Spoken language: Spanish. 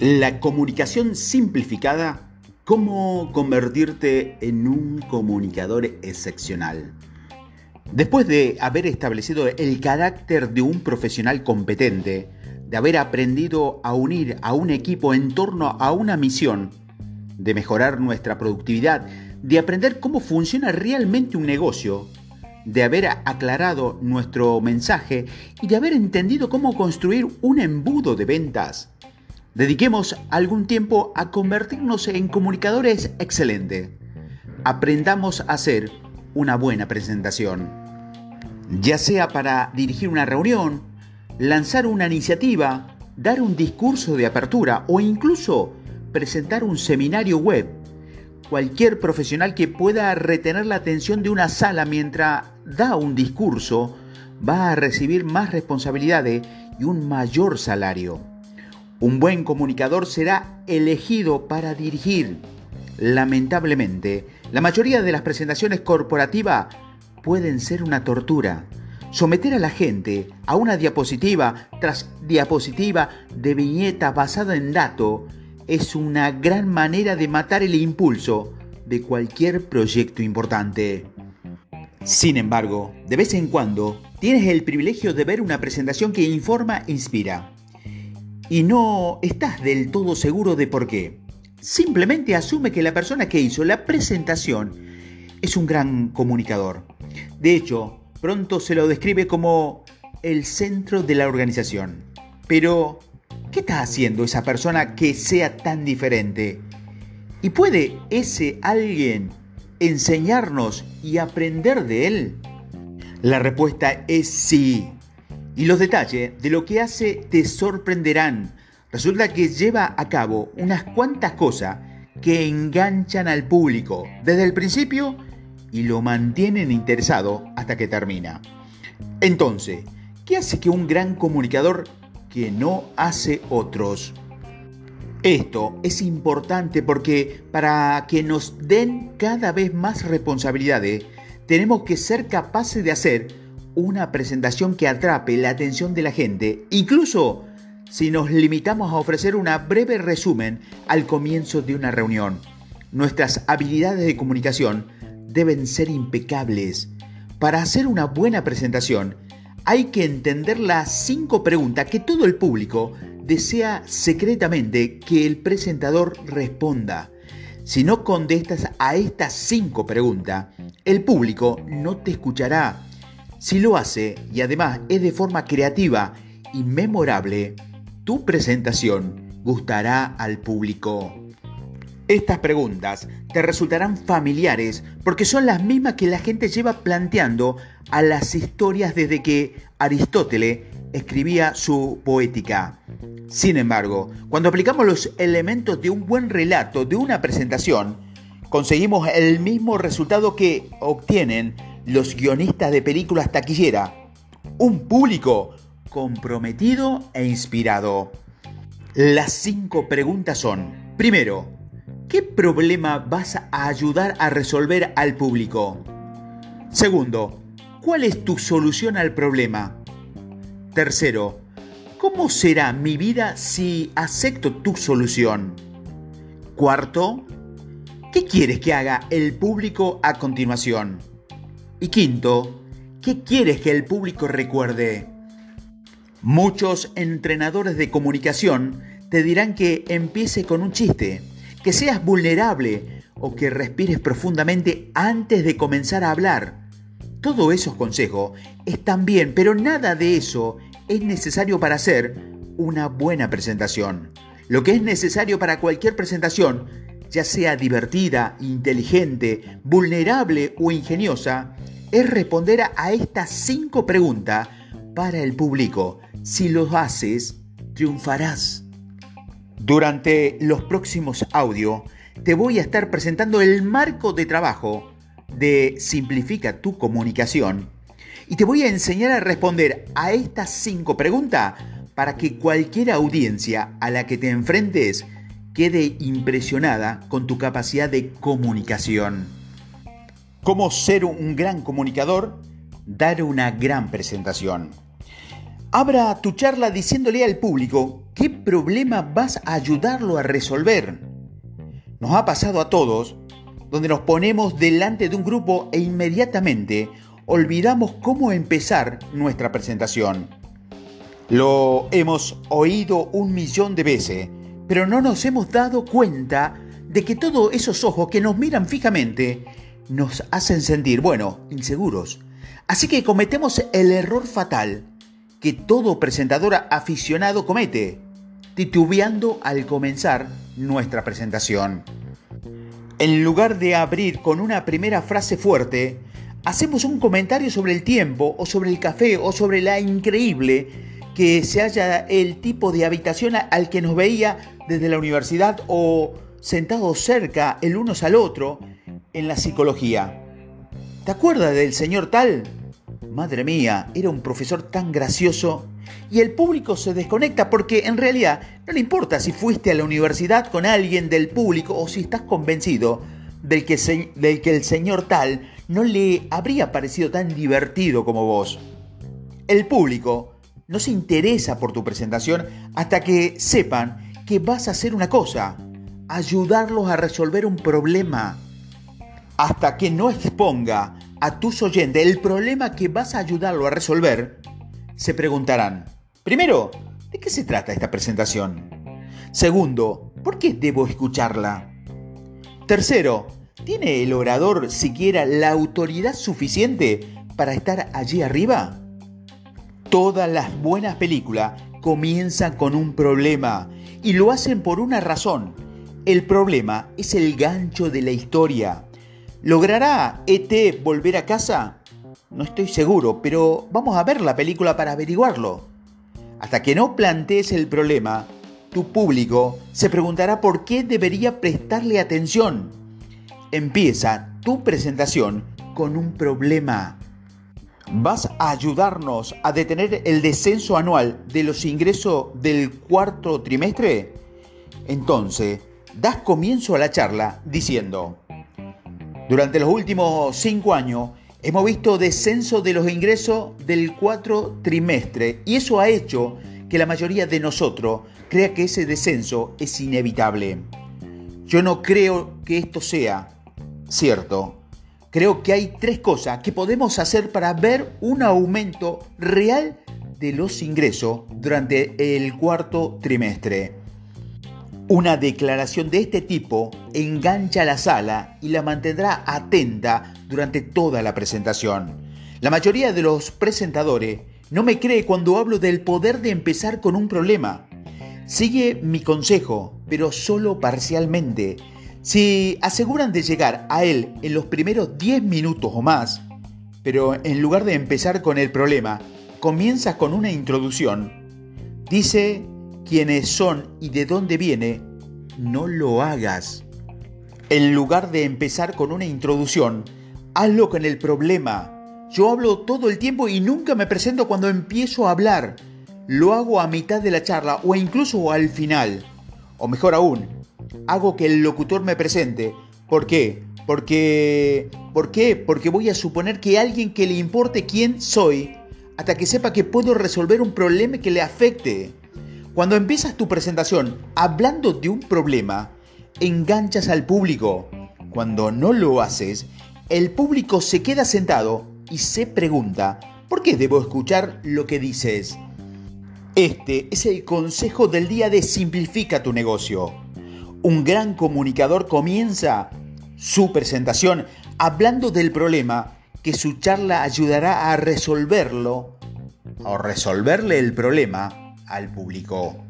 La comunicación simplificada, cómo convertirte en un comunicador excepcional. Después de haber establecido el carácter de un profesional competente, de haber aprendido a unir a un equipo en torno a una misión, de mejorar nuestra productividad, de aprender cómo funciona realmente un negocio, de haber aclarado nuestro mensaje y de haber entendido cómo construir un embudo de ventas, Dediquemos algún tiempo a convertirnos en comunicadores excelentes. Aprendamos a hacer una buena presentación. Ya sea para dirigir una reunión, lanzar una iniciativa, dar un discurso de apertura o incluso presentar un seminario web. Cualquier profesional que pueda retener la atención de una sala mientras da un discurso va a recibir más responsabilidades y un mayor salario. Un buen comunicador será elegido para dirigir. Lamentablemente, la mayoría de las presentaciones corporativas pueden ser una tortura. Someter a la gente a una diapositiva tras diapositiva de viñeta basada en dato es una gran manera de matar el impulso de cualquier proyecto importante. Sin embargo, de vez en cuando tienes el privilegio de ver una presentación que informa e inspira y no estás del todo seguro de por qué. Simplemente asume que la persona que hizo la presentación es un gran comunicador. De hecho, pronto se lo describe como el centro de la organización. Pero, ¿qué está haciendo esa persona que sea tan diferente? ¿Y puede ese alguien enseñarnos y aprender de él? La respuesta es sí. Y los detalles de lo que hace te sorprenderán. Resulta que lleva a cabo unas cuantas cosas que enganchan al público desde el principio y lo mantienen interesado hasta que termina. Entonces, ¿qué hace que un gran comunicador que no hace otros? Esto es importante porque para que nos den cada vez más responsabilidades, tenemos que ser capaces de hacer una presentación que atrape la atención de la gente, incluso si nos limitamos a ofrecer una breve resumen al comienzo de una reunión. Nuestras habilidades de comunicación deben ser impecables. Para hacer una buena presentación, hay que entender las cinco preguntas que todo el público desea secretamente que el presentador responda. Si no contestas a estas cinco preguntas, el público no te escuchará si lo hace y además es de forma creativa y memorable, tu presentación gustará al público. Estas preguntas te resultarán familiares porque son las mismas que la gente lleva planteando a las historias desde que Aristóteles escribía su poética. Sin embargo, cuando aplicamos los elementos de un buen relato de una presentación, conseguimos el mismo resultado que obtienen los guionistas de películas taquillera, un público comprometido e inspirado. Las cinco preguntas son, primero, ¿qué problema vas a ayudar a resolver al público? Segundo, ¿cuál es tu solución al problema? Tercero, ¿cómo será mi vida si acepto tu solución? Cuarto, ¿qué quieres que haga el público a continuación? Y quinto, ¿qué quieres que el público recuerde? Muchos entrenadores de comunicación te dirán que empiece con un chiste, que seas vulnerable o que respires profundamente antes de comenzar a hablar. Todos esos consejos están bien, pero nada de eso es necesario para hacer una buena presentación. Lo que es necesario para cualquier presentación, ya sea divertida, inteligente, vulnerable o ingeniosa, es responder a estas cinco preguntas para el público. Si lo haces, triunfarás. Durante los próximos audios te voy a estar presentando el marco de trabajo de Simplifica tu comunicación y te voy a enseñar a responder a estas cinco preguntas para que cualquier audiencia a la que te enfrentes quede impresionada con tu capacidad de comunicación. Cómo ser un gran comunicador, dar una gran presentación. Abra tu charla diciéndole al público ¿Qué problema vas a ayudarlo a resolver? Nos ha pasado a todos, donde nos ponemos delante de un grupo e inmediatamente olvidamos cómo empezar nuestra presentación. Lo hemos oído un millón de veces, pero no nos hemos dado cuenta de que todos esos ojos que nos miran fijamente nos hacen sentir, bueno, inseguros. Así que cometemos el error fatal que todo presentador aficionado comete, titubeando al comenzar nuestra presentación. En lugar de abrir con una primera frase fuerte, hacemos un comentario sobre el tiempo o sobre el café o sobre la increíble que se haya el tipo de habitación al que nos veía desde la universidad o sentados cerca el uno al otro en la psicología. ¿Te acuerdas del señor tal? Madre mía, era un profesor tan gracioso. Y el público se desconecta porque en realidad no le importa si fuiste a la universidad con alguien del público o si estás convencido del que, que el señor tal no le habría parecido tan divertido como vos. El público no se interesa por tu presentación hasta que sepan que vas a hacer una cosa, ayudarlos a resolver un problema. Hasta que no exponga a tus oyentes el problema que vas a ayudarlo a resolver, se preguntarán, primero, ¿de qué se trata esta presentación? Segundo, ¿por qué debo escucharla? Tercero, ¿tiene el orador siquiera la autoridad suficiente para estar allí arriba? Todas las buenas películas comienzan con un problema y lo hacen por una razón. El problema es el gancho de la historia. ¿Logrará ET volver a casa? No estoy seguro, pero vamos a ver la película para averiguarlo. Hasta que no plantees el problema, tu público se preguntará por qué debería prestarle atención. Empieza tu presentación con un problema. ¿Vas a ayudarnos a detener el descenso anual de los ingresos del cuarto trimestre? Entonces, das comienzo a la charla diciendo, durante los últimos cinco años hemos visto descenso de los ingresos del cuarto trimestre y eso ha hecho que la mayoría de nosotros crea que ese descenso es inevitable. Yo no creo que esto sea cierto. Creo que hay tres cosas que podemos hacer para ver un aumento real de los ingresos durante el cuarto trimestre. Una declaración de este tipo engancha la sala y la mantendrá atenta durante toda la presentación. La mayoría de los presentadores no me cree cuando hablo del poder de empezar con un problema. Sigue mi consejo, pero solo parcialmente. Si aseguran de llegar a él en los primeros 10 minutos o más, pero en lugar de empezar con el problema, comienzas con una introducción, dice quiénes son y de dónde viene, no lo hagas. En lugar de empezar con una introducción, hazlo con el problema. Yo hablo todo el tiempo y nunca me presento cuando empiezo a hablar. Lo hago a mitad de la charla o incluso al final. O mejor aún, hago que el locutor me presente. ¿Por qué? Porque... ¿Por qué? Porque voy a suponer que alguien que le importe quién soy, hasta que sepa que puedo resolver un problema que le afecte. Cuando empiezas tu presentación hablando de un problema, enganchas al público. Cuando no lo haces, el público se queda sentado y se pregunta, ¿por qué debo escuchar lo que dices? Este es el consejo del día de Simplifica tu negocio. Un gran comunicador comienza su presentación hablando del problema que su charla ayudará a resolverlo o resolverle el problema al público.